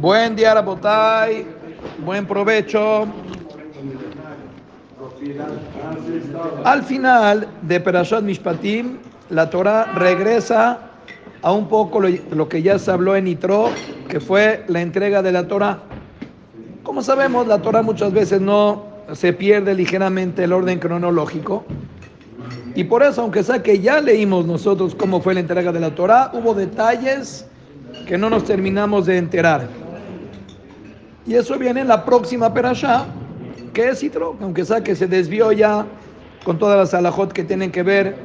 Buen día, Rabotay. Buen provecho. Al final de Perashat Mishpatim, la Torah regresa a un poco lo, que ya se habló en Itro, que fue la entrega de la Torah. Como sabemos, la Torah muchas veces no se pierde ligeramente el orden cronológico. Y por eso, aunque sea que ya leímos nosotros cómo fue la entrega de la Torah, hubo detalles que no nos terminamos de enterar. Y eso viene en la próxima perashá, que es Citro, aunque sea que se desvió ya con todas las alajot que tienen que ver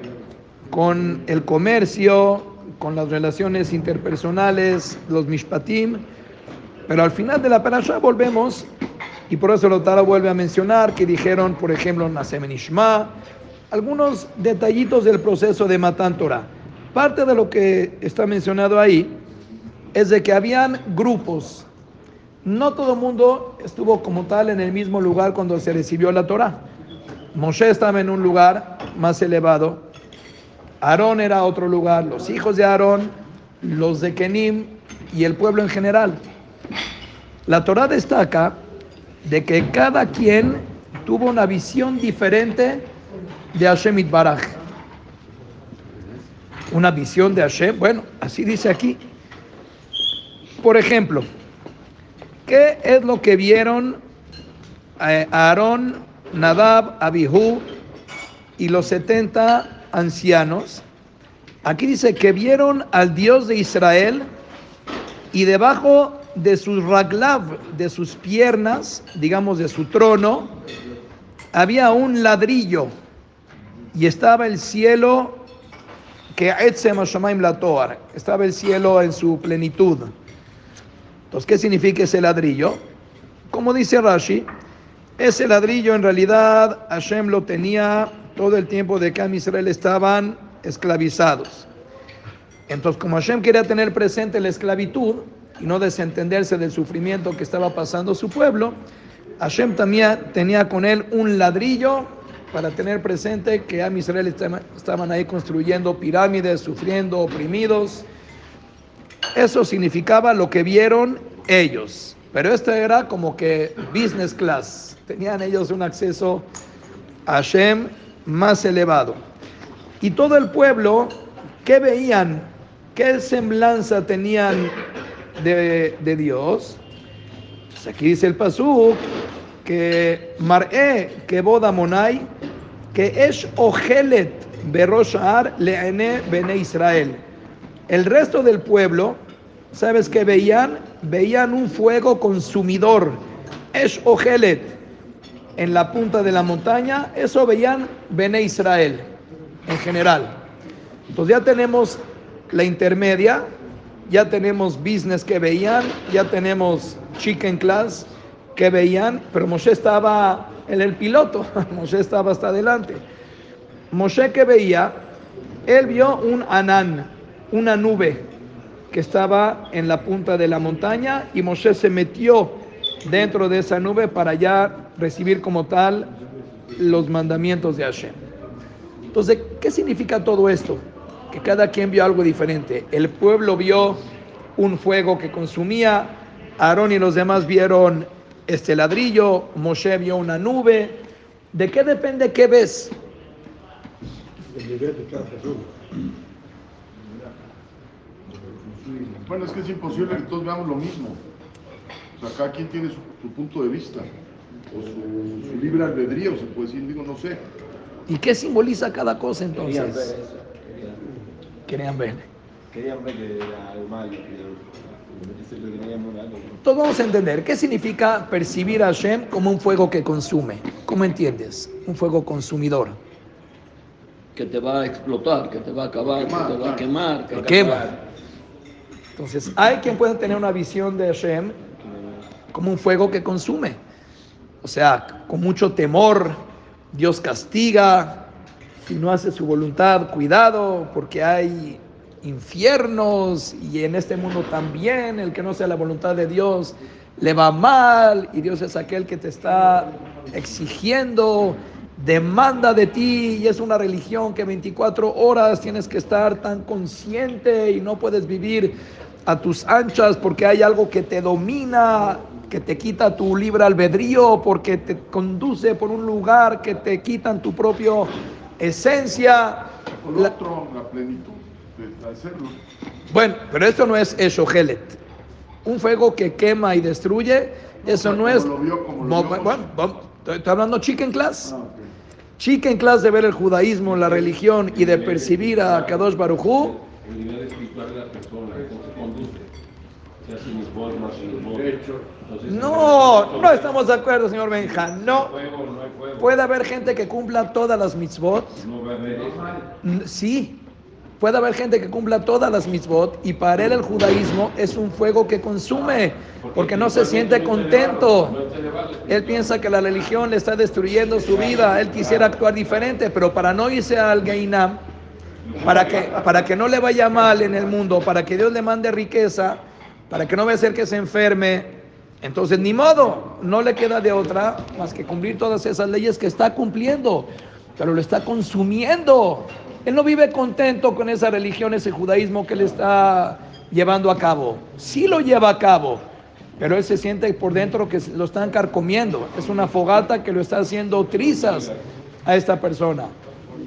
con el comercio, con las relaciones interpersonales, los mishpatim. Pero al final de la perashá volvemos, y por eso Lotara vuelve a mencionar que dijeron, por ejemplo, Nasem Ishma, algunos detallitos del proceso de Matan Torah. Parte de lo que está mencionado ahí es de que habían grupos no todo el mundo estuvo como tal en el mismo lugar cuando se recibió la Torah. Moshe estaba en un lugar más elevado, Aarón era otro lugar, los hijos de Aarón, los de Kenim y el pueblo en general. La Torah destaca de que cada quien tuvo una visión diferente de Hashem Baraj. Una visión de Hashem, bueno, así dice aquí. Por ejemplo, ¿Qué es lo que vieron eh, Aarón, Nadab, Abihu y los 70 ancianos? Aquí dice que vieron al Dios de Israel y debajo de sus raglav, de sus piernas, digamos de su trono, había un ladrillo y estaba el cielo que estaba el cielo en su plenitud. Entonces, ¿qué significa ese ladrillo? Como dice Rashi, ese ladrillo en realidad Hashem lo tenía todo el tiempo de que a Israel estaban esclavizados. Entonces, como Hashem quería tener presente la esclavitud y no desentenderse del sufrimiento que estaba pasando su pueblo, Hashem también tenía con él un ladrillo para tener presente que a Israel estaban ahí construyendo pirámides, sufriendo, oprimidos eso significaba lo que vieron ellos. Pero esto era como que business class. Tenían ellos un acceso a Hashem más elevado. Y todo el pueblo, ¿qué veían? ¿Qué semblanza tenían de, Dios? Pues aquí dice el Pasú que Mar'e que boda monai que es ojelet beroshar leene bene Israel. El resto del pueblo ¿Sabes qué veían? Veían un fuego consumidor, es ojelet, en la punta de la montaña. Eso veían Bene Israel en general. Entonces ya tenemos la intermedia, ya tenemos business que veían, ya tenemos chicken class que veían, pero Moshe estaba en el piloto, Moshe estaba hasta adelante. Moshe que veía, él vio un anán, una nube que estaba en la punta de la montaña y Moshe se metió dentro de esa nube para ya recibir como tal los mandamientos de Hashem. Entonces, ¿qué significa todo esto? Que cada quien vio algo diferente. El pueblo vio un fuego que consumía, Aarón y los demás vieron este ladrillo, Moshe vio una nube. ¿De qué depende qué ves? Bueno, es que es imposible que todos veamos lo mismo. O sea, cada quien tiene su, punto de vista, o su, libre albedrío, se puede decir, digo, no sé. ¿Y qué simboliza cada cosa entonces? Querían ver Querían ver. que era algo malo, Todos vamos a entender qué significa percibir a Hashem como un fuego que consume. ¿Cómo entiendes? Un fuego consumidor. Que te va a explotar, que te va a acabar, que te va a quemar. Que quema. Entonces, hay quien puede tener una visión de Hashem como un fuego que consume. O sea, con mucho temor, Dios castiga, si no hace su voluntad, cuidado, porque hay infiernos y en este mundo también, el que no sea la voluntad de Dios le va mal y Dios es aquel que te está exigiendo, demanda de ti y es una religión que 24 horas tienes que estar tan consciente y no puedes vivir a tus anchas porque hay algo que te domina, que te quita tu libre albedrío, porque te conduce por un lugar que te quitan tu propia esencia. Por La- otro, la plenitud de hacerlo. Bueno, pero esto no es Eshogelet. Un fuego que quema y destruye, eso no es. lo vio, como lo No, vio bueno, vamos, estoy estoy hablando chicken class. Ah, ok. Chicken class de ver el judaísmo, la religión y de percibir a Kadosh Barujú. El nivel espiritual de la persona, cómo se conduce. Se hace mis formas, mis votos. Entonces, No, no estamos de acuerdo, señor Benja. No. Puede haber gente que cumpla todas las mitzvot. Mm, Sí. Puede haber gente que cumpla todas las mitzvot y para él el judaísmo es un fuego que consume porque no se siente contento. Él piensa que la religión le está destruyendo su vida. Él quisiera actuar diferente, pero para no irse al Gainam, para que, para que no le vaya mal en el mundo, para que Dios le mande riqueza, para que no vaya a ser que se enferme, entonces ni modo, no le queda de otra más que cumplir todas esas leyes que está cumpliendo, pero lo está consumiendo. Él no vive contento con esa religión, ese judaísmo que le está llevando a cabo. Sí lo lleva a cabo, pero él se siente por dentro que lo están carcomiendo. Es una fogata que lo está haciendo trizas a esta persona.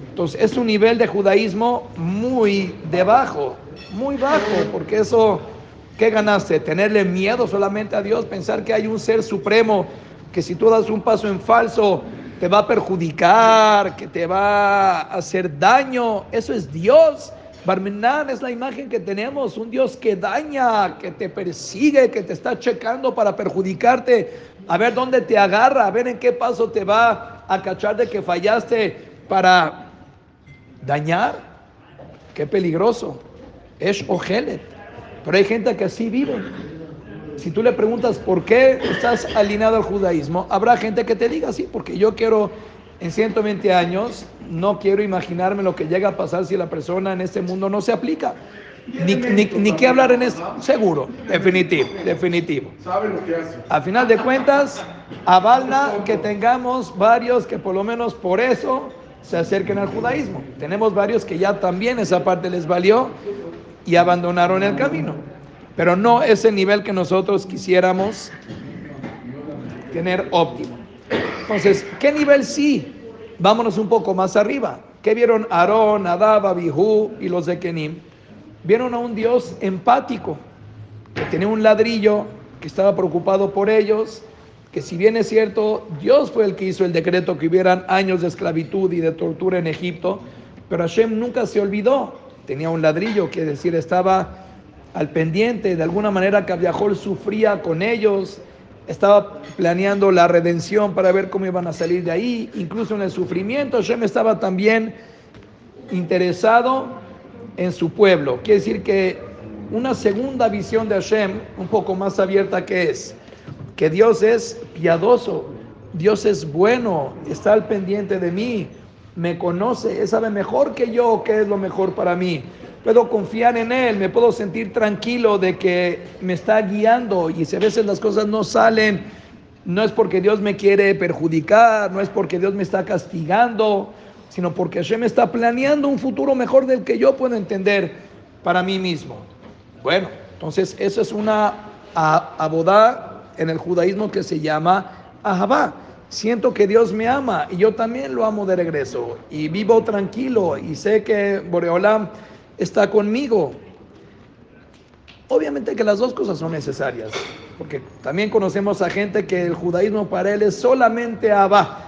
Entonces es un nivel de judaísmo muy de bajo, muy bajo, porque eso, ¿qué ganaste? Tenerle miedo solamente a Dios, pensar que hay un ser supremo, que si tú das un paso en falso, te va a perjudicar, que te va a hacer daño. Eso es Dios. Barmenán es la imagen que tenemos, un Dios que daña, que te persigue, que te está checando para perjudicarte, a ver dónde te agarra, a ver en qué paso te va a cachar de que fallaste para dañar. Qué peligroso. Es ojelet. Pero hay gente que así vive. Si tú le preguntas por qué estás alineado al judaísmo, habrá gente que te diga sí, porque yo quiero en 120 años, no quiero imaginarme lo que llega a pasar si la persona en este mundo no se aplica. Ni, ni, ni qué hablar en esto. Seguro, definitivo, definitivo. Sabe lo que hace. A final de cuentas, avalna que tengamos varios que por lo menos por eso se acerquen al judaísmo. Tenemos varios que ya también esa parte les valió y abandonaron el camino. Pero no ese nivel que nosotros quisiéramos tener óptimo. Entonces, ¿qué nivel sí? Vámonos un poco más arriba. ¿Qué vieron Aarón, Adab, Abihu y los de Kenim? Vieron a un Dios empático, que tenía un ladrillo, que estaba preocupado por ellos, que si bien es cierto, Dios fue el que hizo el decreto que hubieran años de esclavitud y de tortura en Egipto, pero Hashem nunca se olvidó. Tenía un ladrillo, que decir, estaba al pendiente, de alguna manera que Abiahol sufría con ellos, estaba planeando la redención para ver cómo iban a salir de ahí, incluso en el sufrimiento, Hashem estaba también interesado en su pueblo. Quiere decir que una segunda visión de Hashem, un poco más abierta que es, que Dios es piadoso, Dios es bueno, está al pendiente de mí, me conoce, sabe mejor que yo qué es lo mejor para mí. Puedo confiar en Él, me puedo sentir tranquilo de que me está guiando y si a veces las cosas no salen, no es porque Dios me quiere perjudicar, no es porque Dios me está castigando, sino porque Hashem está planeando un futuro mejor del que yo puedo entender para mí mismo. Bueno, entonces eso es una abodá en el judaísmo que se llama ahabá. Siento que Dios me ama y yo también lo amo de regreso y vivo tranquilo y sé que Boreolam está conmigo. Obviamente que las dos cosas son necesarias, porque también conocemos a gente que el judaísmo para él es solamente Abba.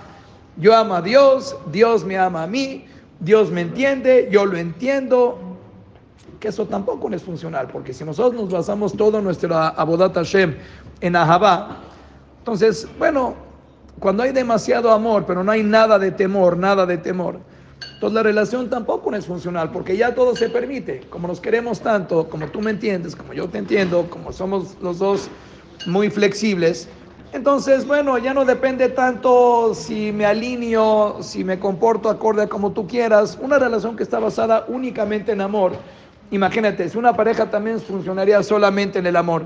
Yo amo a Dios, Dios me ama a mí, Dios me entiende, yo lo entiendo, que eso tampoco es funcional, porque si nosotros nos basamos todo nuestra Abodat Hashem en Ahabá, entonces, bueno, cuando hay demasiado amor, pero no hay nada de temor, nada de temor, entonces la relación tampoco es funcional, porque ya todo se permite, como nos queremos tanto, como tú me entiendes, como yo te entiendo, como somos los dos muy flexibles, entonces, bueno, ya no depende tanto si me alineo, si me comporto acorde como tú quieras. Una relación que está basada únicamente en amor. Imagínate, si una pareja también funcionaría solamente en el amor.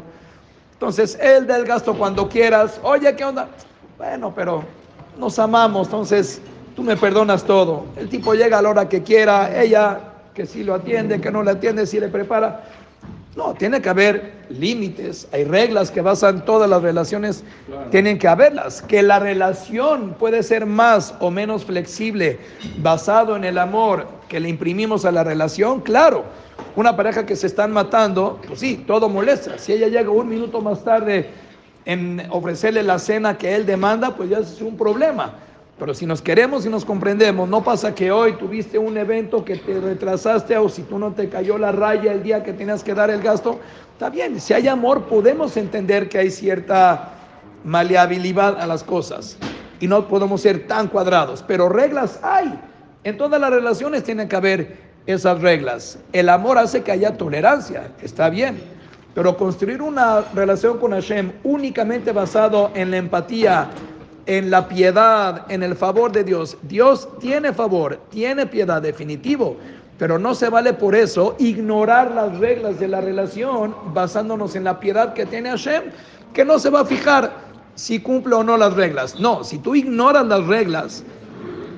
Entonces, él da el gasto cuando quieras. Oye, ¿qué onda? Bueno, pero nos amamos, entonces tú me perdonas todo. El tipo llega a la hora que quiera, ella que sí lo atiende, que no le atiende, si le prepara. No, tiene que haber límites, hay reglas que basan todas las relaciones, tienen que haberlas. Que la relación puede ser más o menos flexible basado en el amor que le imprimimos a la relación, claro. Una pareja que se están matando, pues sí, todo molesta. Si ella llega un minuto más tarde en ofrecerle la cena que él demanda, pues ya es un problema. Pero si nos queremos y nos comprendemos, no pasa que hoy tuviste un evento que te retrasaste o si tú no te cayó la raya el día que tenías que dar el gasto, está bien. Si hay amor, podemos entender que hay cierta maleabilidad a las cosas y no podemos ser tan cuadrados, pero reglas hay. En todas las relaciones tienen que haber esas reglas. El amor hace que haya tolerancia, está bien. Pero construir una relación con Hashem únicamente basado en la empatía, en la piedad, en el favor de Dios. Dios tiene favor, tiene piedad definitivo, pero no se vale por eso ignorar las reglas de la relación basándonos en la piedad que tiene Hashem, que no se va a fijar si cumple o no las reglas. No, si tú ignoras las reglas,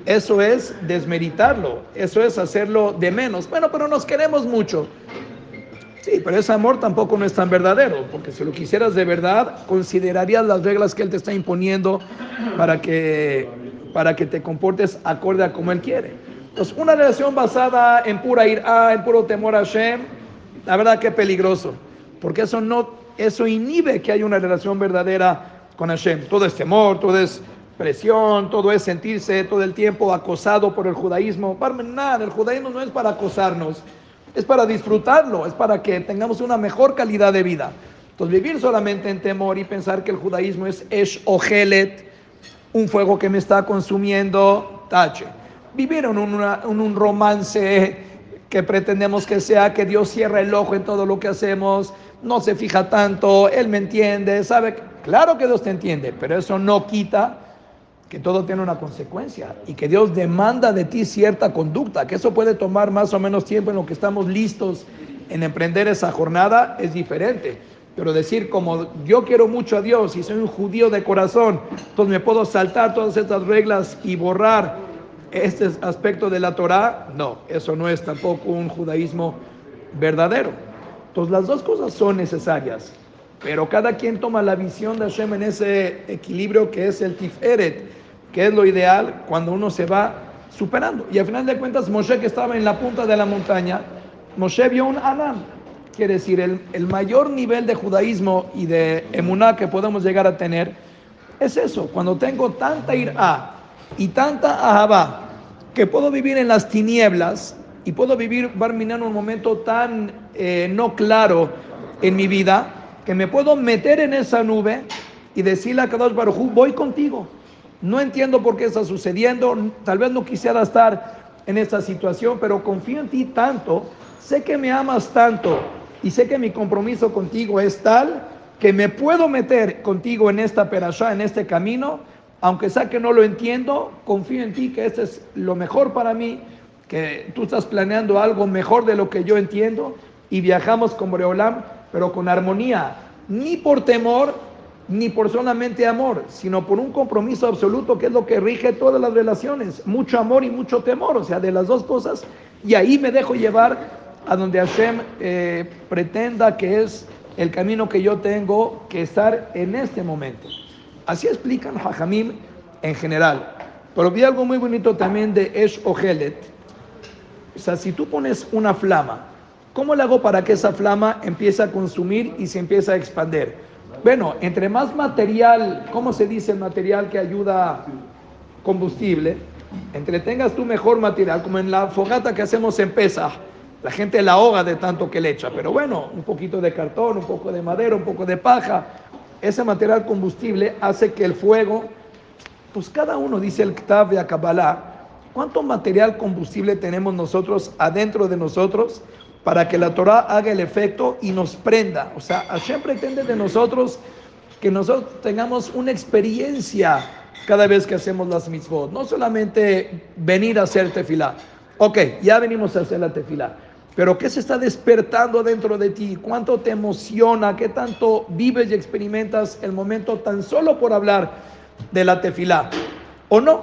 eso es desmeritarlo, eso es hacerlo de menos. Bueno, pero nos queremos mucho. Sí, pero ese amor tampoco no es tan verdadero, porque si lo quisieras de verdad, considerarías las reglas que Él te está imponiendo para que, para que te comportes acorde a como Él quiere. Entonces, una relación basada en pura ira, en puro temor a Hashem, la verdad que peligroso, porque eso, no, eso inhibe que haya una relación verdadera con Hashem. Todo es temor, todo es presión, todo es sentirse todo el tiempo acosado por el judaísmo. Nada, el judaísmo no es para acosarnos es para disfrutarlo, es para que tengamos una mejor calidad de vida. Entonces, vivir solamente en temor y pensar que el judaísmo es Esh Ojelet, un fuego que me está consumiendo, tache. Vivir en, en un romance que pretendemos que sea que Dios cierra el ojo en todo lo que hacemos, no se fija tanto, Él me entiende, sabe, claro que Dios te entiende, pero eso no quita que todo tiene una consecuencia y que Dios demanda de ti cierta conducta, que eso puede tomar más o menos tiempo en lo que estamos listos en emprender esa jornada, es diferente. Pero decir como yo quiero mucho a Dios y soy un judío de corazón, entonces me puedo saltar todas estas reglas y borrar este aspecto de la Torah, no, eso no es tampoco un judaísmo verdadero. Entonces las dos cosas son necesarias, pero cada quien toma la visión de Hashem en ese equilibrio que es el Tiferet, que es lo ideal cuando uno se va superando. Y al final de cuentas, Moshe que estaba en la punta de la montaña, Moshe vio un Anán. Quiere decir, el, el mayor nivel de judaísmo y de emuná que podemos llegar a tener es eso. Cuando tengo tanta ira y tanta ahabá que puedo vivir en las tinieblas y puedo vivir, Barminan, un momento tan eh, no claro en mi vida que me puedo meter en esa nube y decirle a Kadosh Baruj voy contigo no entiendo por qué está sucediendo, tal vez no quisiera estar en esta situación, pero confío en ti tanto, sé que me amas tanto y sé que mi compromiso contigo es tal que me puedo meter contigo en esta perashá, en este camino, aunque sea que no lo entiendo, confío en ti que este es lo mejor para mí, que tú estás planeando algo mejor de lo que yo entiendo. Y viajamos con Boreolam, pero con armonía, ni por temor, ni por solamente amor, sino por un compromiso absoluto que es lo que rige todas las relaciones, mucho amor y mucho temor, o sea, de las dos cosas, y ahí me dejo llevar a donde Hashem eh, pretenda que es el camino que yo tengo que estar en este momento. Así explican Jajamim en general. Pero vi algo muy bonito también de Esh Ojelet. O sea, si tú pones una flama, ¿cómo le hago para que esa flama empiece a consumir y se empiece a expandir? Bueno, entre más material, ¿cómo se dice el material que ayuda combustible? Entre tengas tú mejor material, como en la fogata que hacemos en Pesa, la gente la ahoga de tanto que le echa, pero bueno, un poquito de cartón, un poco de madera, un poco de paja, ese material combustible hace que el fuego, pues cada uno dice el Ktav de Kabbalah, ¿cuánto material combustible tenemos nosotros adentro de nosotros? Para que la Torah haga el efecto y nos prenda. O sea, Hashem pretende de nosotros que nosotros tengamos una experiencia cada vez que hacemos las mitzvot. No solamente venir a hacer tefilá. Ok, ya venimos a hacer la tefilá. Pero ¿qué se está despertando dentro de ti? ¿Cuánto te emociona? ¿Qué tanto vives y experimentas el momento tan solo por hablar de la tefilá? ¿O no?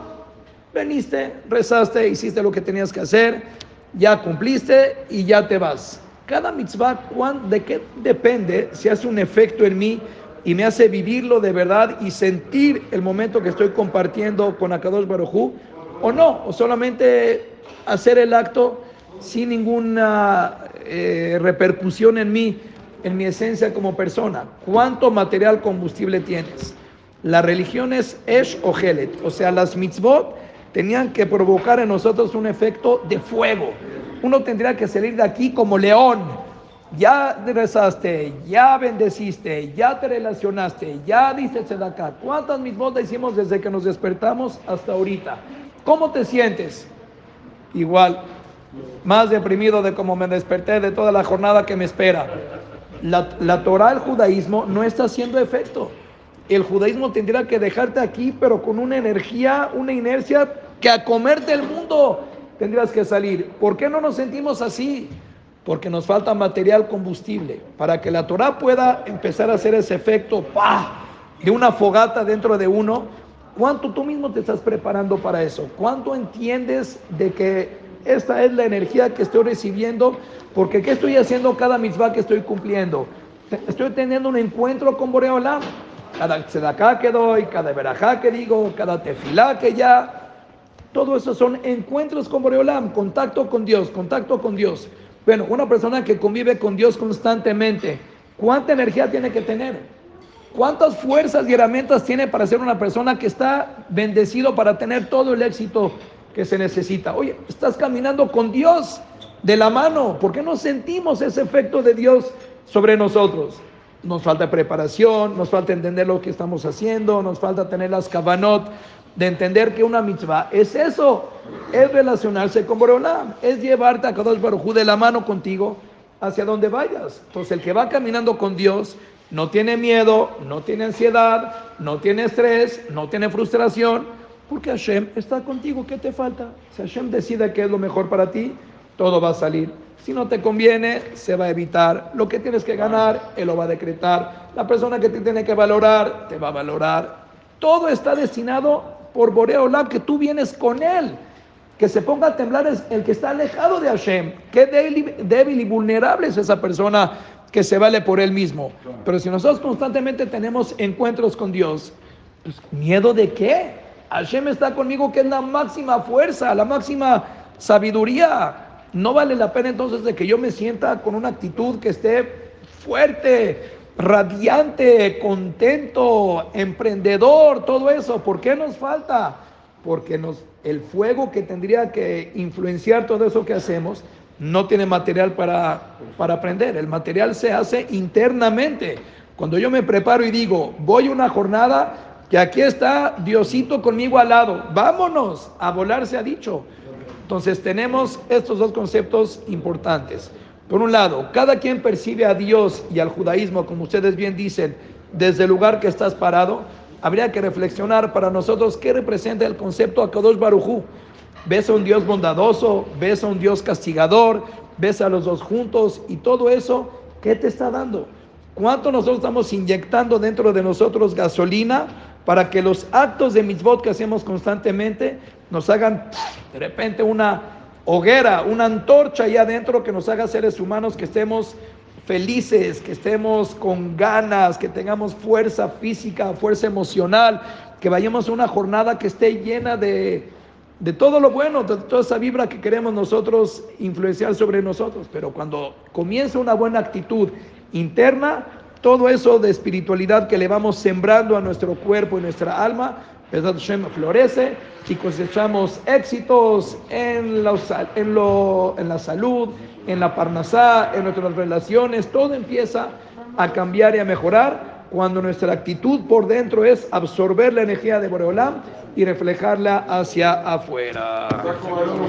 Veniste, rezaste, hiciste lo que tenías que hacer, ya cumpliste y ya te vas. Cada mitzvah, ¿cuán- ¿de qué depende si hace un efecto en mí y me hace vivirlo de verdad y sentir el momento que estoy compartiendo con Akadosh Barujú o no? O solamente hacer el acto sin ninguna eh, repercusión en mí, en mi esencia como persona. ¿Cuánto material combustible tienes? La religión es Esh o Helet, o sea, las mitzvot tenían que provocar en nosotros un efecto de fuego. Uno tendría que salir de aquí como león. Ya rezaste, ya bendeciste, ya te relacionaste, ya diste acá. ¿Cuántas mitzvot hicimos desde que nos despertamos hasta ahorita? ¿Cómo te sientes? Igual, más deprimido de cómo me desperté de toda la jornada que me espera. La, la Torah, el judaísmo, no está haciendo efecto. El judaísmo tendría que dejarte aquí, pero con una energía, una inercia que a comerte el mundo tendrías que salir. ¿Por qué no nos sentimos así? Porque nos falta material combustible. Para que la Torah pueda empezar a hacer ese efecto ¡pah! de una fogata dentro de uno, ¿cuánto tú mismo te estás preparando para eso? ¿Cuánto entiendes de que esta es la energía que estoy recibiendo? Porque ¿qué estoy haciendo cada mitzvah que estoy cumpliendo? Estoy teniendo un encuentro con Boreolam. Cada tzedakah que doy, cada verajá que digo, cada tefilá que ya, todo eso son encuentros con Boreolam, contacto con Dios, contacto con Dios. Bueno, una persona que convive con Dios constantemente, ¿cuánta energía tiene que tener? ¿Cuántas fuerzas y herramientas tiene para ser una persona que está bendecido para tener todo el éxito que se necesita? Oye, estás caminando con Dios de la mano. ¿Por qué no sentimos ese efecto de Dios sobre nosotros? Nos falta preparación, nos falta entender lo que estamos haciendo, nos falta tener las kavanot de entender que una mitzvah es eso, es relacionarse con Boreolam, es llevarte a Kadosh Baruj de la mano contigo hacia donde vayas. Entonces el que va caminando con Dios no tiene miedo, no tiene ansiedad, no tiene estrés, no tiene frustración, porque Hashem está contigo. ¿Qué te falta? Si Hashem decide que es lo mejor para ti, todo va a salir. Si no te conviene, se va a evitar. Lo que tienes que ganar, Él lo va a decretar. La persona que te tiene que valorar, te va a valorar. Todo está destinado por Boreolam, que tú vienes con Él. Que se ponga a temblar es el que está alejado de Hashem. Qué débil, débil y vulnerable es esa persona que se vale por él mismo. Pero si nosotros constantemente tenemos encuentros con Dios, pues, ¿miedo de qué? Hashem está conmigo, que es la máxima fuerza, la máxima sabiduría. No vale la pena entonces de que yo me sienta con una actitud que esté fuerte, radiante, contento, emprendedor, todo eso. ¿Por qué nos falta? Porque nos, el fuego que tendría que influenciar todo eso que hacemos no tiene material para, para aprender. El material se hace internamente. Cuando yo me preparo y digo, voy una jornada que aquí está Diosito conmigo al lado, vámonos, a volar se ha dicho. Entonces tenemos estos dos conceptos importantes. Por un lado, cada quien percibe a Dios y al judaísmo, como ustedes bien dicen, desde el lugar que estás parado. Habría que reflexionar para nosotros qué representa el concepto Akadosh Barujú. ¿Ves a un Dios bondadoso? ¿Ves a un Dios castigador? ¿Ves a los dos juntos? Y todo eso, ¿qué te está dando? ¿Cuánto nosotros estamos inyectando dentro de nosotros gasolina para que los actos de mitzvot que hacemos constantemente nos hagan de repente una hoguera, una antorcha ahí adentro que nos haga seres humanos que estemos felices, que estemos con ganas, que tengamos fuerza física, fuerza emocional, que vayamos a una jornada que esté llena de, de todo lo bueno, de toda esa vibra que queremos nosotros influenciar sobre nosotros. Pero cuando comienza una buena actitud interna, todo eso de espiritualidad que le vamos sembrando a nuestro cuerpo y nuestra alma, Pesat Hashem florece y cosechamos éxitos en, la, en la salud, en la parnasá, en nuestras relaciones, todo empieza a cambiar y a mejorar cuando nuestra actitud por dentro es absorber la energía de Boreolam y reflejarla hacia afuera.